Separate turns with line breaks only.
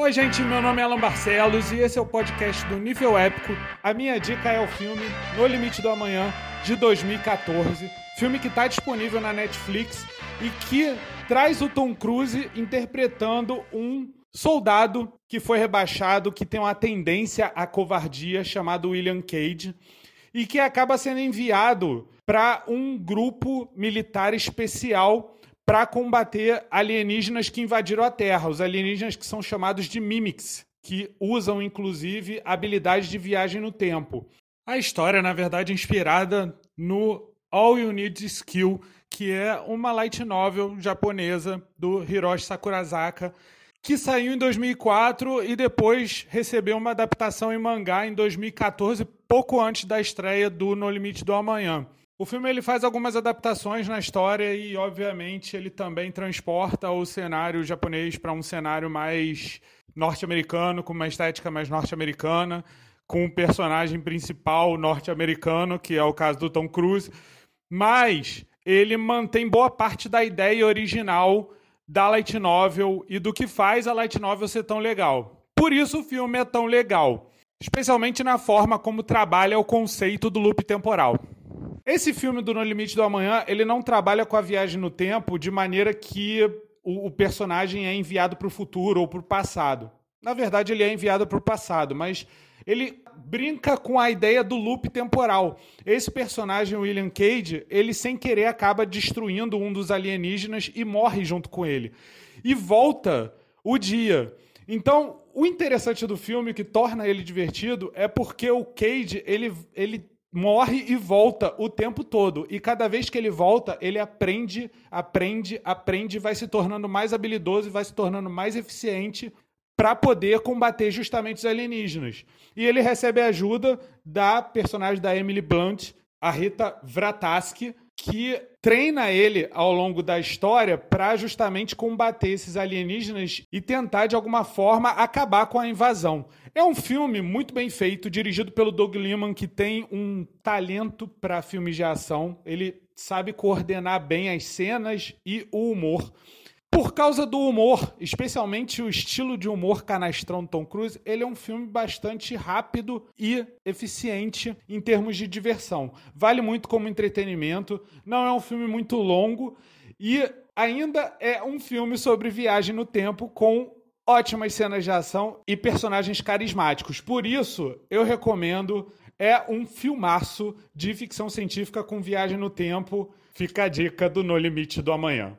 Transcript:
Oi, gente, meu nome é Alan Barcelos e esse é o podcast do Nível Épico. A minha dica é o filme No Limite do Amanhã, de 2014. Filme que está disponível na Netflix e que traz o Tom Cruise interpretando um soldado que foi rebaixado, que tem uma tendência à covardia, chamado William Cage, e que acaba sendo enviado para um grupo militar especial para combater alienígenas que invadiram a Terra, os alienígenas que são chamados de Mimics, que usam inclusive habilidades de viagem no tempo. A história, na verdade, é inspirada no All You Need Skill, que é uma light novel japonesa do Hiroshi Sakurazaka, que saiu em 2004 e depois recebeu uma adaptação em mangá em 2014, pouco antes da estreia do No Limite do Amanhã. O filme ele faz algumas adaptações na história e, obviamente, ele também transporta o cenário japonês para um cenário mais norte-americano, com uma estética mais norte-americana, com um personagem principal norte-americano, que é o caso do Tom Cruise, mas ele mantém boa parte da ideia original da light novel e do que faz a light novel ser tão legal. Por isso o filme é tão legal, especialmente na forma como trabalha o conceito do loop temporal. Esse filme do No Limite do Amanhã, ele não trabalha com a viagem no tempo de maneira que o, o personagem é enviado para o futuro ou para o passado. Na verdade, ele é enviado para o passado, mas ele brinca com a ideia do loop temporal. Esse personagem, William Cage, ele sem querer acaba destruindo um dos alienígenas e morre junto com ele. E volta o dia. Então, o interessante do filme, que torna ele divertido, é porque o Cage, ele, ele morre e volta o tempo todo. E cada vez que ele volta, ele aprende, aprende, aprende, vai se tornando mais habilidoso e vai se tornando mais eficiente para poder combater justamente os alienígenas. E ele recebe a ajuda da personagem da Emily Blunt, a Rita Vrataski, que treina ele ao longo da história para justamente combater esses alienígenas e tentar de alguma forma acabar com a invasão. É um filme muito bem feito, dirigido pelo Doug Liman, que tem um talento para filmes de ação. Ele sabe coordenar bem as cenas e o humor. Por causa do humor, especialmente o estilo de humor canastrão do Tom Cruise, ele é um filme bastante rápido e eficiente em termos de diversão. Vale muito como entretenimento, não é um filme muito longo e ainda é um filme sobre viagem no tempo com ótimas cenas de ação e personagens carismáticos. Por isso, eu recomendo. É um filmaço de ficção científica com viagem no tempo. Fica a dica do No Limite do Amanhã.